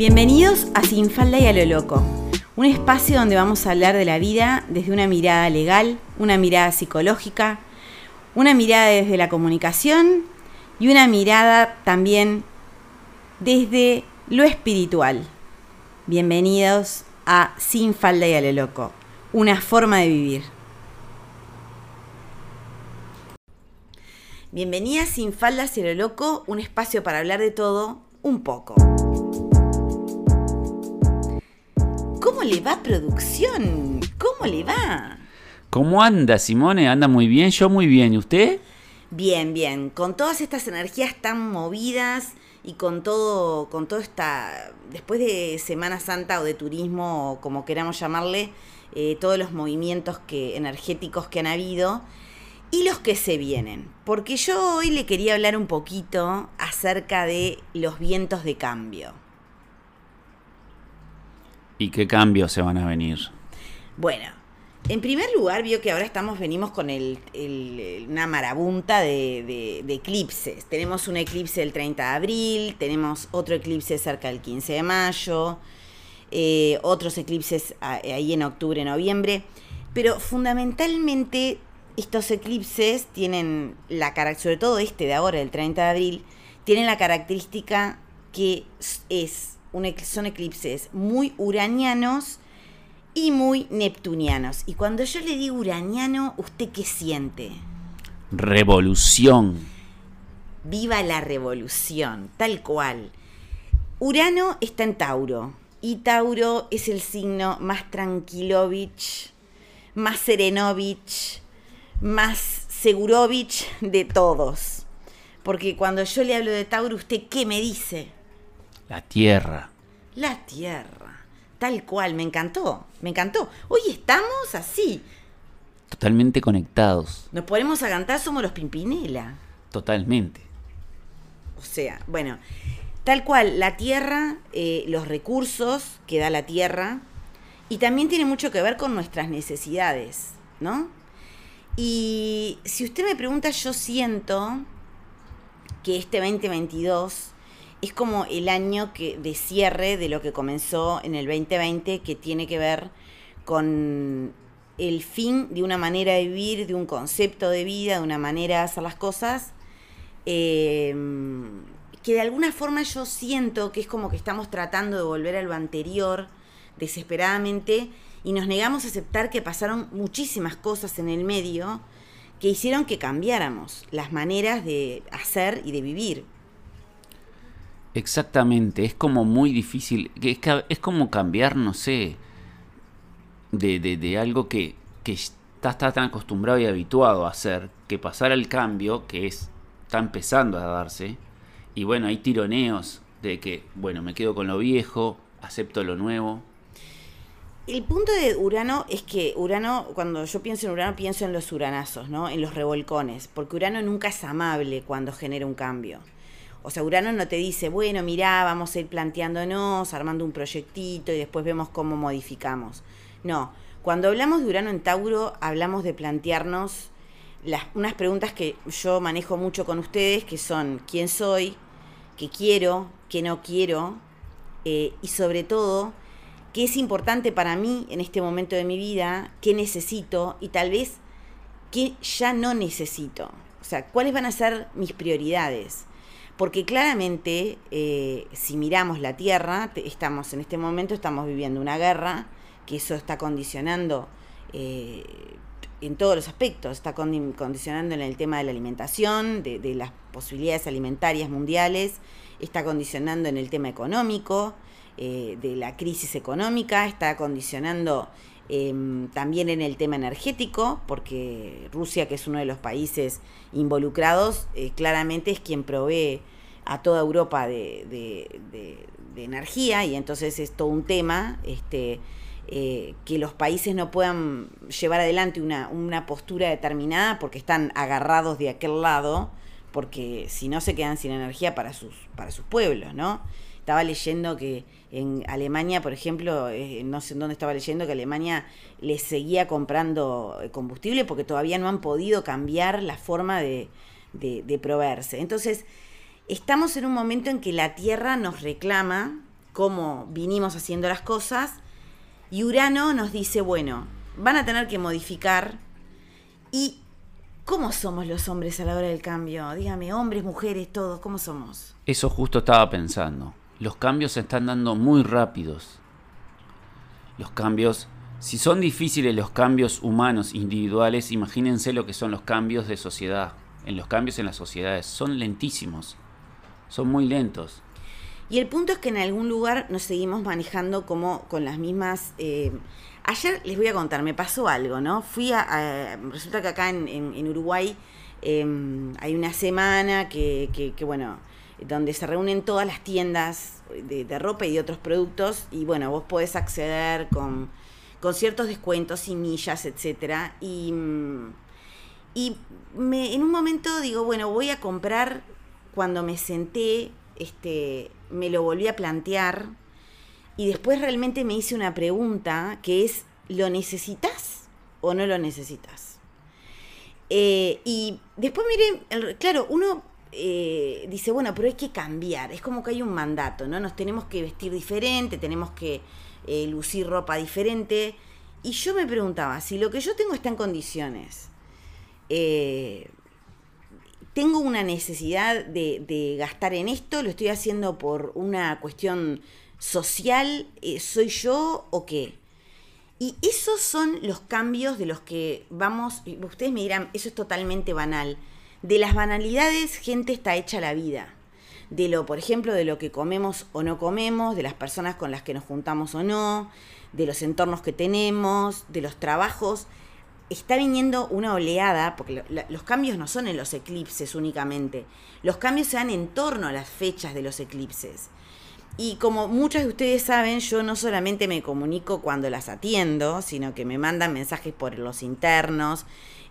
Bienvenidos a Sin Falda y a lo Loco, un espacio donde vamos a hablar de la vida desde una mirada legal, una mirada psicológica, una mirada desde la comunicación y una mirada también desde lo espiritual. Bienvenidos a Sin Falda y a lo Loco, una forma de vivir. Bienvenida a Sin Faldas y a lo Loco, un espacio para hablar de todo un poco. ¿Cómo le va producción? ¿Cómo le va? ¿Cómo anda, Simone? ¿Anda muy bien? Yo muy bien. ¿Y usted? Bien, bien. Con todas estas energías tan movidas y con todo, con todo esta, después de Semana Santa o de turismo, o como queramos llamarle, eh, todos los movimientos que, energéticos que han habido y los que se vienen. Porque yo hoy le quería hablar un poquito acerca de los vientos de cambio. ¿Y qué cambios se van a venir? Bueno, en primer lugar, vio que ahora estamos, venimos con el, una marabunta de, eclipses. Tenemos un eclipse el 30 de abril, tenemos otro eclipse cerca del 15 de mayo, eh, otros eclipses ahí en octubre, noviembre. Pero fundamentalmente estos eclipses tienen la sobre todo este de ahora, el 30 de abril, tienen la característica que es son eclipses muy uranianos y muy neptunianos. Y cuando yo le digo uraniano, ¿usted qué siente? Revolución. Viva la revolución, tal cual. Urano está en Tauro y Tauro es el signo más tranquilovich, más serenovich, más segurovich de todos. Porque cuando yo le hablo de Tauro, ¿usted qué me dice? La tierra. La tierra. Tal cual, me encantó, me encantó. Hoy estamos así. Totalmente conectados. Nos ponemos a cantar, somos los Pimpinela. Totalmente. O sea, bueno, tal cual, la tierra, eh, los recursos que da la tierra, y también tiene mucho que ver con nuestras necesidades, ¿no? Y si usted me pregunta, yo siento que este 2022 es como el año que, de cierre de lo que comenzó en el 2020, que tiene que ver con el fin de una manera de vivir, de un concepto de vida, de una manera de hacer las cosas, eh, que de alguna forma yo siento que es como que estamos tratando de volver a lo anterior desesperadamente y nos negamos a aceptar que pasaron muchísimas cosas en el medio que hicieron que cambiáramos las maneras de hacer y de vivir. Exactamente, es como muy difícil, es, es como cambiar, no sé, de, de, algo que, que estás, tan acostumbrado y habituado a hacer, que pasar al cambio, que es, está empezando a darse, y bueno, hay tironeos de que, bueno, me quedo con lo viejo, acepto lo nuevo. El punto de Urano es que Urano, cuando yo pienso en Urano, pienso en los uranazos, ¿no? En los revolcones, porque Urano nunca es amable cuando genera un cambio. O sea, Urano no te dice, bueno, mirá, vamos a ir planteándonos, armando un proyectito y después vemos cómo modificamos. No, cuando hablamos de Urano en Tauro, hablamos de plantearnos las, unas preguntas que yo manejo mucho con ustedes, que son quién soy, qué quiero, qué no quiero, eh, y sobre todo, qué es importante para mí en este momento de mi vida, qué necesito y tal vez qué ya no necesito. O sea, cuáles van a ser mis prioridades porque claramente eh, si miramos la Tierra, estamos en este momento estamos viviendo una guerra, que eso está condicionando eh, en todos los aspectos, está condicionando en el tema de la alimentación, de, las posibilidades alimentarias mundiales, está condicionando en el tema económico, eh, de la crisis económica, está condicionando em, también en el tema energético, porque Rusia, que es uno de los países involucrados, claramente es quien provee a toda Europa de, energía y entonces es todo un tema este, eh, que los países no puedan llevar adelante una, una postura determinada porque están agarrados de aquel lado, porque si no se quedan sin energía para sus, para sus pueblos, ¿no? Estaba leyendo que en Alemania, por ejemplo, eh, no sé en dónde estaba leyendo que Alemania les seguía comprando combustible porque todavía no han podido cambiar la forma de proveerse. Entonces, estamos en un momento en que la Tierra nos reclama cómo vinimos haciendo las cosas. Y Urano nos dice, bueno, van a tener que modificar. ¿Y cómo somos los hombres a la hora del cambio? Dígame, hombres, mujeres, todos, ¿cómo somos? Eso justo estaba pensando. Los cambios se están dando muy rápidos. Los cambios, si son difíciles los cambios humanos individuales, imagínense lo que son los cambios de sociedad. En los cambios en las sociedades son lentísimos, son muy lentos. Y el punto es que en algún lugar nos seguimos manejando como con las mismas... Eh, ayer les voy a contar, me pasó algo, ¿no? Fui a... resulta que acá en, Uruguay em, hay una semana que, que, bueno, donde se reúnen todas las tiendas de, ropa y de otros productos y bueno, vos podés acceder con, con ciertos descuentos y millas, etcétera. Y, y me, en un momento digo, bueno, voy a comprar cuando me senté este, me lo volví a plantear y después realmente me hice una pregunta que es, ¿lo necesitas o no lo necesitas? Eh, y después miren, claro, uno eh, dice, bueno, pero hay que cambiar, es como que hay un mandato, ¿no? Nos tenemos que vestir diferente, tenemos que eh, lucir ropa diferente. Y yo me preguntaba, si lo que yo tengo está en condiciones, tengo una necesidad de, gastar en esto, lo estoy haciendo por una cuestión social, eh, ¿soy yo o qué? Y esos son los cambios de los que vamos, ustedes me dirán, eso es totalmente banal. De las banalidades, gente está hecha la vida. De lo, por ejemplo, de lo que comemos o no comemos, de las personas con las que nos juntamos o no, de los entornos que tenemos, de los trabajos está viniendo una oleada, porque los cambios no son en los eclipses únicamente, los cambios se dan en torno a las fechas de los eclipses. Y como muchos de ustedes saben, yo no solamente me comunico cuando las atiendo, sino que me mandan mensajes por los internos,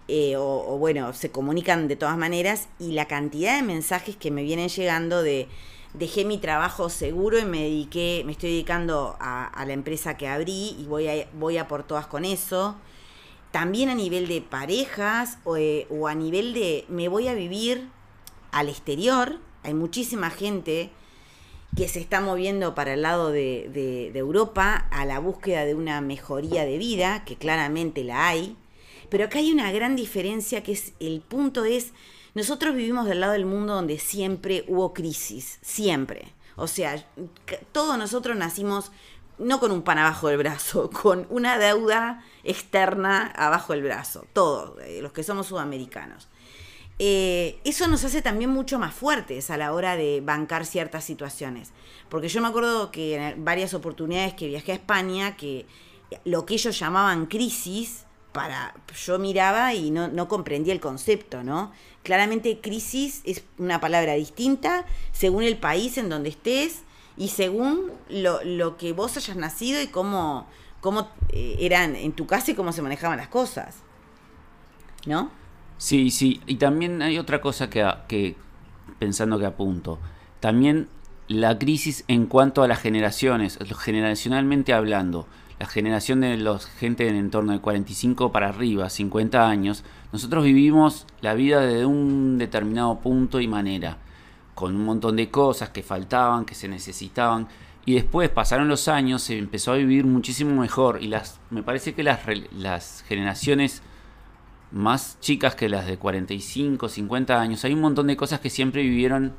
eh, o, bueno, se comunican de todas maneras, y la cantidad de mensajes que me vienen llegando de dejé mi trabajo seguro y me dediqué, me estoy dedicando a, la empresa que abrí y voy a, voy a por todas con eso también a nivel de parejas eh, o, a nivel de me voy a vivir al exterior. Hay muchísima gente que se está moviendo para el lado de, de, Europa a la búsqueda de una mejoría de vida, que claramente la hay. Pero acá hay una gran diferencia que es, el punto es, nosotros vivimos del lado del mundo donde siempre hubo crisis, siempre. O sea, todos nosotros nacimos no con un pan abajo del brazo, con una deuda externa abajo del brazo, todos, eh, los que somos sudamericanos. Eh, eso nos hace también mucho más fuertes a la hora de bancar ciertas situaciones. Porque yo me acuerdo que en varias oportunidades que viajé a España, que lo que ellos llamaban crisis, para yo miraba y no, no comprendía el concepto, ¿no? Claramente crisis es una palabra distinta según el país en donde estés, y según lo, lo que vos hayas nacido y cómo, cómo eh, eran en tu casa y cómo se manejaban las cosas. ¿No? Sí, sí. Y también hay otra cosa que, que pensando que apunto. También la crisis en cuanto a las generaciones, generacionalmente hablando. La generación de los gente en entorno de 45 para arriba, 50 años, nosotros vivimos la vida desde un determinado punto y manera con un montón de cosas que faltaban, que se necesitaban. Y después pasaron los años, se empezó a vivir muchísimo mejor. Y las, me parece que las, las generaciones más chicas que las de 45, 50 años, hay un montón de cosas que siempre vivieron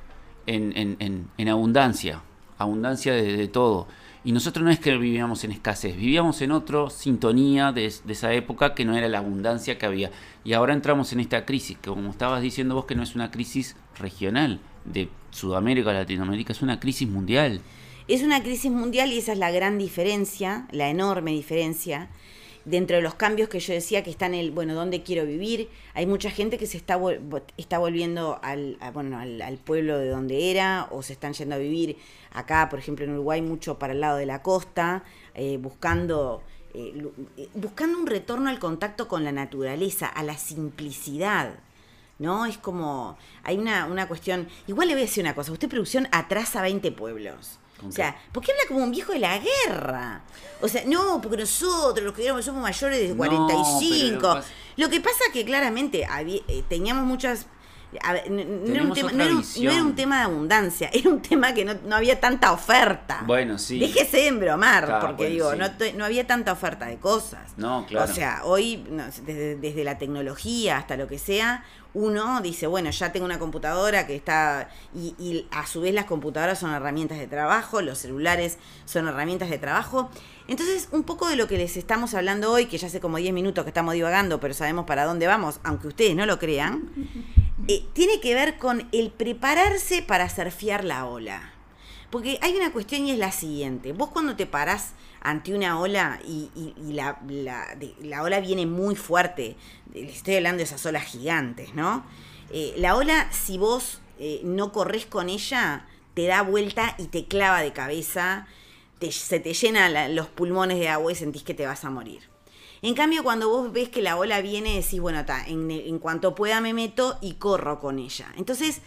en, abundancia. Abundancia de, todo. Y nosotros no es que vivíamos en escasez, vivíamos en otra sintonía de, esa época que no era la abundancia que había. Y ahora entramos en esta crisis, que como estabas diciendo vos, que no es una crisis regional, de Sudamérica, Latinoamérica, es una crisis mundial. Es una crisis mundial y esa es la gran diferencia, la enorme diferencia. Dentro de los cambios que yo decía que están en el, bueno, ¿dónde quiero vivir? Hay mucha gente que se está, está volviendo al, bueno, al, pueblo de donde era o se están yendo a vivir acá, por ejemplo, en Uruguay, mucho para el lado de la costa, eh, buscando, eh, eh, buscando un retorno al contacto con la naturaleza, a la simplicidad. ¿no? Es como, hay una, una cuestión, igual le voy a decir una cosa, usted producción atrasa 20 pueblos. O sea, ¿por qué habla como un viejo de la guerra? O sea, no, porque nosotros, los que somos mayores de 45. lo que pasa que claramente eh, teníamos muchas a ver, no, era un tema, otra no era un- visión. no era un tema de abundancia, era un tema que no, no había tanta oferta. Bueno, sí. Déjese de embromar, Claro, porque bueno, digo, sí. no, no había tanta oferta de cosas. No, claro. O sea, hoy, desde, desde la tecnología hasta lo que sea, uno dice, bueno, ya tengo una computadora que está, y, y a su vez las computadoras son herramientas de trabajo, los celulares son herramientas de trabajo. Entonces, un poco de lo que les estamos hablando hoy, que ya hace como 10 minutos que estamos divagando, pero sabemos para dónde vamos, aunque ustedes no lo crean, eh, tiene que ver con el prepararse para surfear la ola. Porque hay una cuestión y es la siguiente. Vos cuando te parás ante una ola y, la, la- la ola viene muy fuerte, les estoy hablando de esas olas gigantes, ¿no? Eh, la ola, si vos eh, no corres con ella, te da vuelta y te clava de cabeza, se te llenan los pulmones de agua y sentís que te vas a morir. En cambio, cuando vos ves que la ola viene, decís, bueno, ta, en, en cuanto pueda me meto y corro con ella. Entonces,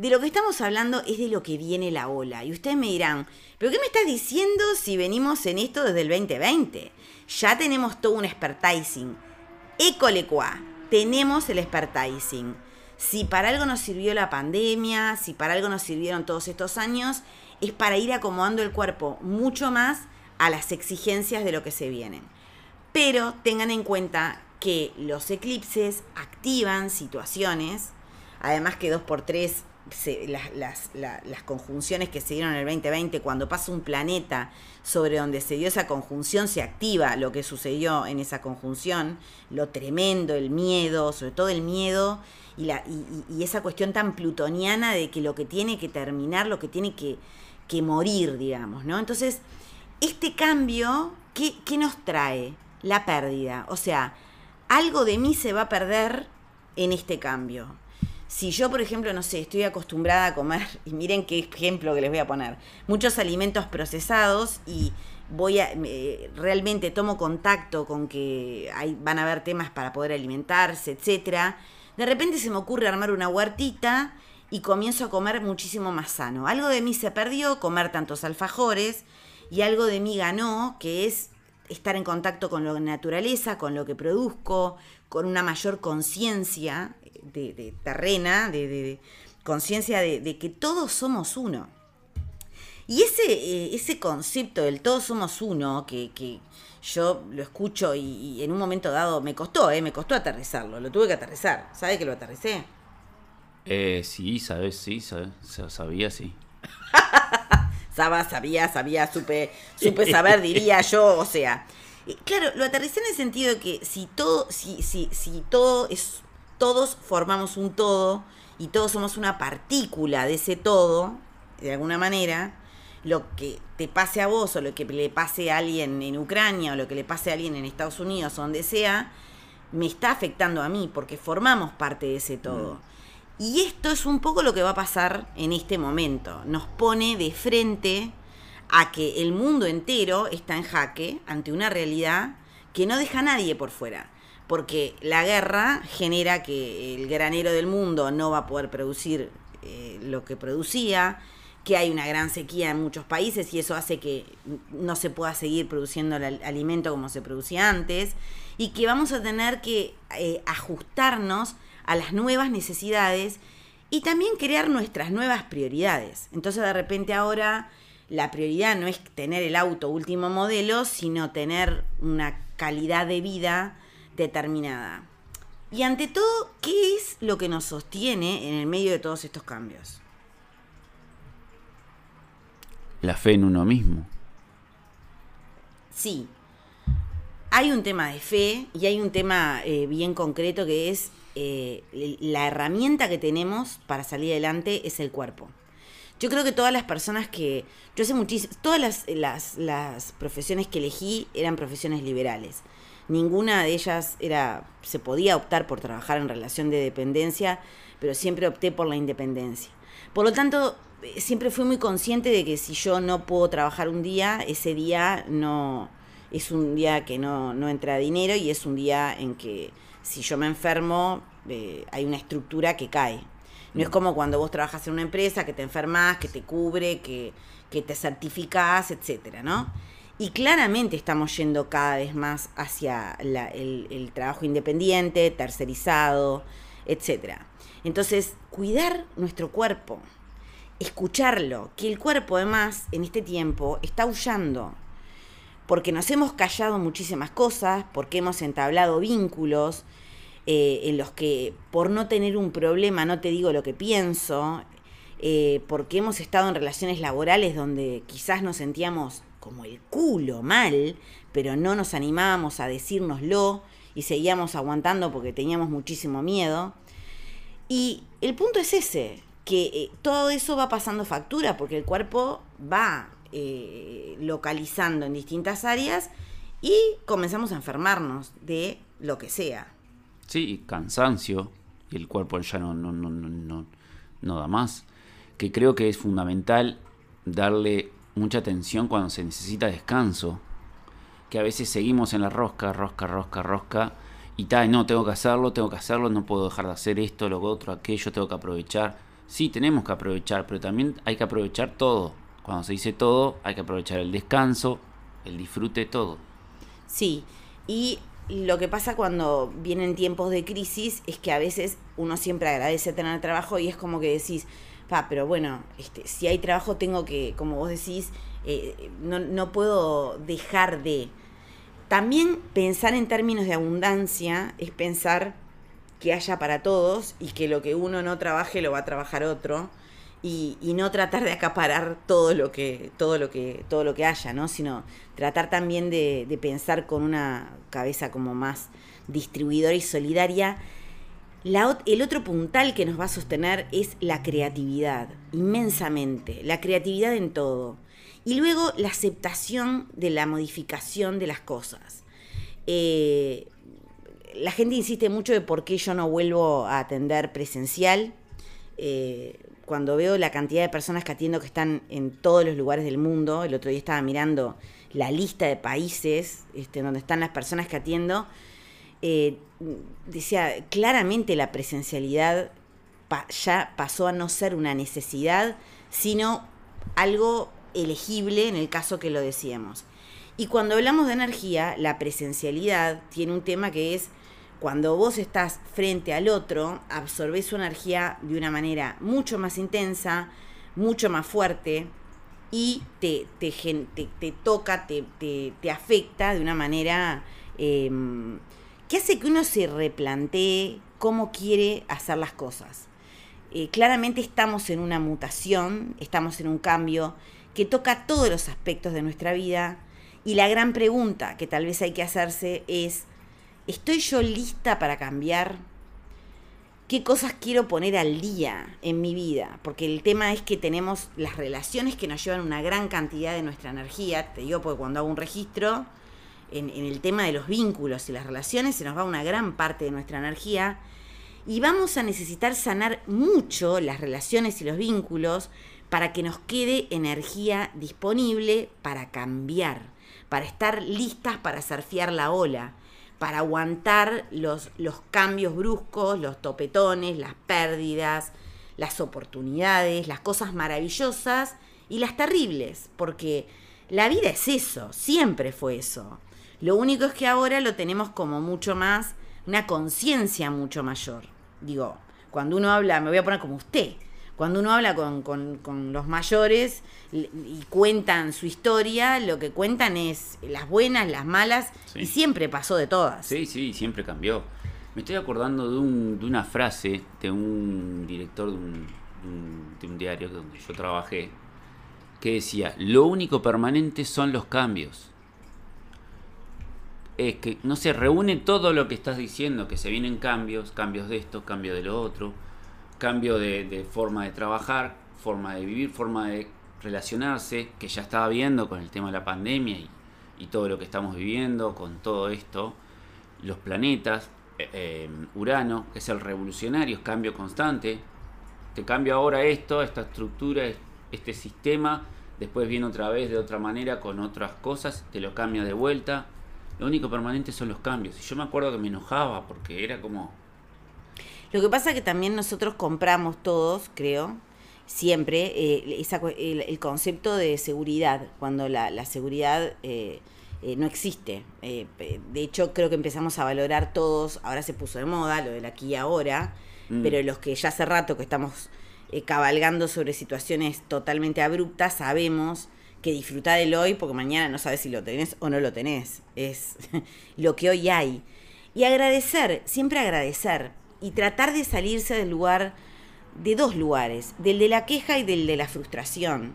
de lo que estamos hablando es de lo que viene la ola. Y ustedes me dirán, ¿pero qué me estás diciendo si venimos en esto desde el 2020? Ya tenemos todo un expertising. École qua, tenemos el expertising. Si para algo nos sirvió la pandemia, si para algo nos sirvieron todos estos años, es para ir acomodando el cuerpo mucho más a las exigencias de lo que se vienen. Pero tengan en cuenta que los eclipses activan situaciones, además que 2x3, se- las, las- la- las conjunciones que se dieron en el 2020, cuando pasa un planeta sobre donde se dio esa conjunción, se activa lo que sucedió en esa conjunción, lo tremendo, el miedo, sobre todo el miedo y, la, y- y esa cuestión tan plutoniana de que lo que tiene que terminar, lo que tiene que, que morir, digamos, ¿no? Entonces, este cambio, ¿qué, qué nos trae? La pérdida. O sea, algo de mí se va a perder en este cambio. Si yo, por ejemplo, no sé, estoy acostumbrada a comer, y miren qué ejemplo que les voy a poner, muchos alimentos procesados y voy a, me- realmente tomo contacto con que van a haber temas para poder alimentarse, etcétera, de repente se me ocurre armar una huertita y comienzo a comer muchísimo más sano. Algo de mí se perdió, comer tantos alfajores, y algo de mí ganó, que es estar en contacto con la naturaleza, con lo que produzco, con una mayor conciencia de, de terrena, de, de- de conciencia de, de que todos somos uno. Y ese, eh, ese concepto del todos somos uno, que, que yo lo escucho y, y en un momento dado me costó, eh, me costó aterrizarlo, lo tuve que aterrizar. ¿Sabe que lo aterricé? Eh, sí, sabes, sí, sabes, sabía, sí. Saba, sabía, sabía, supe, supe saber, diría yo, o sea. Claro, lo aterricé en el sentido de que si todo, si, si, si todo es, todos formamos un todo y todos somos una partícula de ese todo, de alguna manera, lo que te pase a vos o lo que le pase a alguien en Ucrania o lo que le pase a alguien en Estados Unidos o donde sea, me está afectando a mí porque formamos parte de ese todo. Y esto es un poco lo que va a pasar en este momento. Nos pone de frente a que el mundo entero está en jaque ante una realidad que no deja a nadie por fuera. Porque la guerra genera que el granero del mundo no va a poder producir eh, lo que producía, que hay una gran sequía en muchos países y eso hace que no se pueda seguir produciendo el al- alimento como se producía antes y que vamos a tener que eh, ajustarnos a las nuevas necesidades y también crear nuestras nuevas prioridades. Entonces de repente ahora la prioridad no es tener el auto último modelo, sino tener una calidad de vida determinada. Y ante todo, ¿qué es lo que nos sostiene en el medio de todos estos cambios? La fe en uno mismo. Sí, hay un tema de fe y hay un tema eh, bien concreto que es eh, la herramienta que tenemos para salir adelante es el cuerpo. Yo creo que todas las personas que. Yo sé muchísimas. Todas las, las, las profesiones que elegí eran profesiones liberales. Ninguna de ellas era. se podía optar por trabajar en relación de dependencia, pero siempre opté por la independencia. Por lo tanto, eh, siempre fui muy consciente de que si yo no puedo trabajar un día, ese día no. es un día que no, no entra dinero y es un día en que si yo me enfermo, eh, hay una estructura que cae. No es como cuando vos trabajas en una empresa que te enfermas, que te cubre, que, que te certificás, etcétera, ¿no? Y claramente estamos yendo cada vez más hacia la- el, el trabajo independiente, tercerizado, etc. Entonces, cuidar nuestro cuerpo, escucharlo, que el cuerpo además en este tiempo está huyendo, porque nos hemos callado muchísimas cosas, porque hemos entablado vínculos eh, en los que por no tener un problema no te digo lo que pienso, eh, porque hemos estado en relaciones laborales donde quizás nos sentíamos como el culo mal, pero no nos animábamos a decírnoslo y seguíamos aguantando porque teníamos muchísimo miedo. Y el punto es ese, que eh, todo eso va pasando factura porque el cuerpo va eh, localizando en distintas áreas y comenzamos a enfermarnos de lo que sea. Sí, cansancio y el cuerpo ya no, no, no, no, no da más. Que creo que es fundamental darle mucha atención cuando se necesita descanso. Que a veces seguimos en la rosca, rosca, rosca, rosca. Y tal, no, tengo que hacerlo, tengo que hacerlo, no puedo dejar de hacer esto, lo otro, aquello, tengo que aprovechar. Sí, tenemos que aprovechar, pero también hay que aprovechar todo. Cuando se dice todo, hay que aprovechar el descanso, el disfrute, todo. Sí, y lo que pasa cuando vienen tiempos de crisis es que a veces uno siempre agradece tener trabajo y es como que decís, pa, pero bueno, este, si hay trabajo tengo que, como vos decís, eh, no, no puedo dejar de... También pensar en términos de abundancia es pensar que haya para todos y que lo que uno no trabaje lo va a trabajar otro y, no tratar de acaparar todo lo que todo lo que todo lo que haya no sino tratar también de, pensar con una cabeza como más distribuidora y solidaria. El otro puntal que nos va a sostener es la creatividad inmensamente la creatividad en todo. Y luego la aceptación de la modificación de las cosas. Eh, la gente insiste mucho de por qué yo no vuelvo a atender presencial. Eh, cuando veo la cantidad de personas que atiendo que están en todos los lugares del mundo, el otro día estaba mirando la lista de países este, donde están las personas que atiendo, eh, decía, claramente la presencialidad ya pasó a no ser una necesidad, sino algo elegible en el caso que lo decíamos. Y cuando hablamos de energía, la presencialidad tiene un tema que es cuando vos estás frente al otro, absorbes su energía de una manera mucho más intensa, mucho más fuerte y te, te, te, toca, te, te, afecta de una manera em, que hace que uno se replantee cómo quiere hacer las cosas. Eh, claramente estamos en una mutación, estamos en un cambio que toca todos los aspectos de nuestra vida y la gran pregunta que tal vez hay que hacerse es, ¿Estoy yo lista para cambiar? ¿Qué cosas quiero poner al día en mi vida? Porque el tema es que tenemos las relaciones que nos llevan una gran cantidad de nuestra energía. Te digo porque cuando hago un registro, en, el tema de los vínculos y las relaciones, se nos va una gran parte de nuestra energía. Y vamos a necesitar sanar mucho las relaciones y los vínculos para que nos quede energía disponible para cambiar, para estar listas para surfear la ola para aguantar los, los cambios bruscos, los topetones, las pérdidas, las oportunidades, las cosas maravillosas y las terribles, porque la vida es eso, siempre fue eso. Lo único es que ahora lo tenemos como mucho más, una conciencia mucho mayor. Digo, cuando uno habla, me voy a poner como usted, cuando uno habla con, los mayores y cuentan su historia, lo que cuentan es las buenas, las malas, y siempre pasó de todas. Sí, sí, siempre cambió. Me estoy acordando de, un, de una frase de un director de un, de un diario donde yo trabajé, que decía, lo único permanente son los cambios. Es que, no se reúne todo lo que estás diciendo, que se vienen cambios, cambios de esto, cambios de lo otro cambio de, forma de trabajar, forma de vivir, forma de relacionarse, que ya estaba viendo con el tema de la pandemia y, todo lo que estamos viviendo, con todo esto, los planetas, eh, eh, Urano, que es el revolucionario, es cambio constante, te cambio ahora esto, esta estructura, este sistema, después viene otra vez de otra manera con otras cosas, te lo cambia de vuelta. Lo único permanente son los cambios. Y yo me acuerdo que me enojaba porque era como, lo que pasa es que también nosotros compramos todos, creo, siempre eh, el, concepto de seguridad, cuando la, seguridad eh, eh, no existe. de hecho, creo que empezamos a valorar todos, ahora se puso de moda lo del aquí y ahora, Mm. pero los que ya hace rato que estamos eh, cabalgando sobre situaciones totalmente abruptas, sabemos que disfrutar del hoy, porque mañana no sabes si lo tenés o no lo tenés. Es lo que hoy hay. Y agradecer, siempre agradecer. Y tratar de salirse del lugar, de dos lugares, del de la queja y del de la frustración.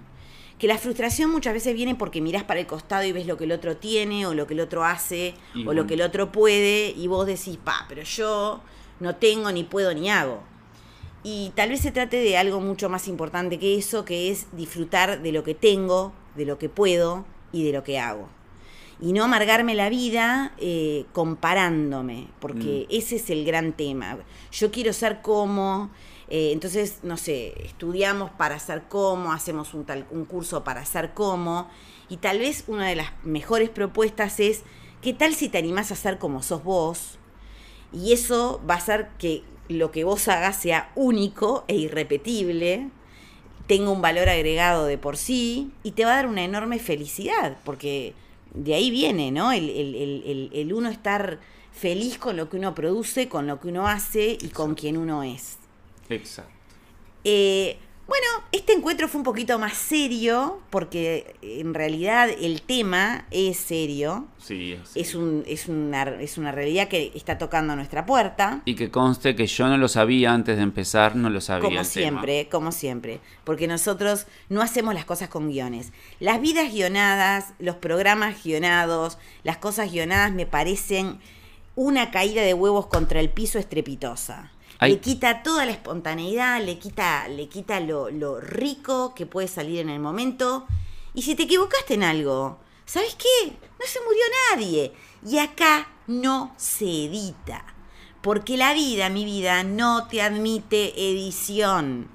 Que la frustración muchas veces viene porque mirás para el costado y ves lo que el otro tiene, o lo que el otro hace, Y o bueno. lo que el otro puede, y vos decís, pa, pero yo no tengo, ni puedo, ni hago. Y tal vez se trate de algo mucho más importante que eso, que es disfrutar de lo que tengo, de lo que puedo y de lo que hago. Y no amargarme la vida eh, comparándome, porque ese es el gran tema. Yo quiero ser como, eh, entonces, no sé, estudiamos para ser como, hacemos un, tal, un curso para ser como, y tal vez una de las mejores propuestas es, ¿qué tal si te animás a ser como sos vos? Y eso va a hacer que lo que vos hagas sea único e irrepetible, tenga un valor agregado de por sí y te va a dar una enorme felicidad, porque de ahí viene, ¿no? El, el- el- el- el uno estar feliz con lo que uno produce, con lo que uno hace y con quien uno es. Exacto. Eh, bueno, este encuentro fue un poquito más serio, porque en realidad el tema es serio. Sí, sí. Es, un, es, una, es una realidad que está tocando nuestra puerta. Y que conste que yo no lo sabía antes de empezar, no lo sabía. Como el tema. siempre, como siempre. Porque nosotros no hacemos las cosas con guiones. Las vidas guionadas, los programas guionados, las cosas guionadas me parecen una caída de huevos contra el piso estrepitosa. Le quita toda la espontaneidad, le quita, le quita lo, lo rico que puede salir en el momento. Y si te equivocaste en algo, ¿sabes qué? No se murió nadie. Y acá no se edita. Porque la vida, mi vida, no te admite edición.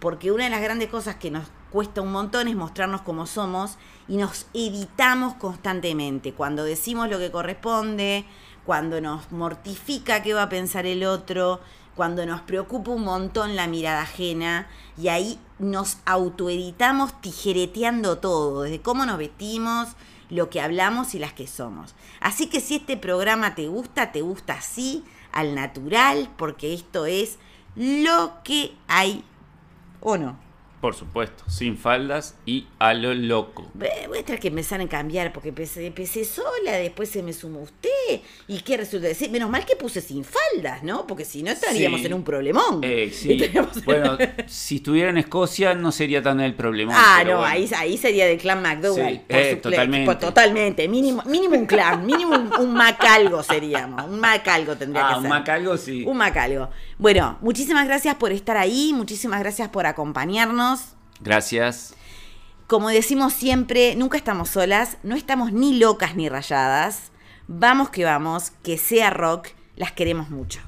Porque una de las grandes cosas que nos cuesta un montón es mostrarnos como somos y nos editamos constantemente. Cuando decimos lo que corresponde, cuando nos mortifica qué va a pensar el otro, cuando nos preocupa un montón la mirada ajena y ahí nos autoeditamos tijereteando todo, desde cómo nos vestimos, lo que hablamos y las que somos. Así que si este programa te gusta, te gusta así, al natural, porque esto es lo que hay o no. Por supuesto, sin faldas y a lo loco. Voy a tener que empezar a cambiar porque empecé, empecé sola, después se me sumó usted. ¿Y qué resulta decir? Menos mal que puse sin faldas, ¿no? Porque si no estaríamos Sí. en un problemón. Eh, sí. Bueno, si estuviera en Escocia no sería tan el problema. Ah, no, bueno. ahí, ahí sería del clan McDougall. Sí, eh, totalmente. totalmente. Mínimo, mínimo un clan, mínimo un, un macalgo seríamos. Un macalgo tendría Ah, que un ser. macalgo sí. Un macalgo. Bueno, muchísimas gracias por estar ahí, muchísimas gracias por acompañarnos. Gracias. Como decimos siempre, nunca estamos solas, no estamos ni locas ni rayadas. Vamos que vamos, que sea rock, las queremos mucho.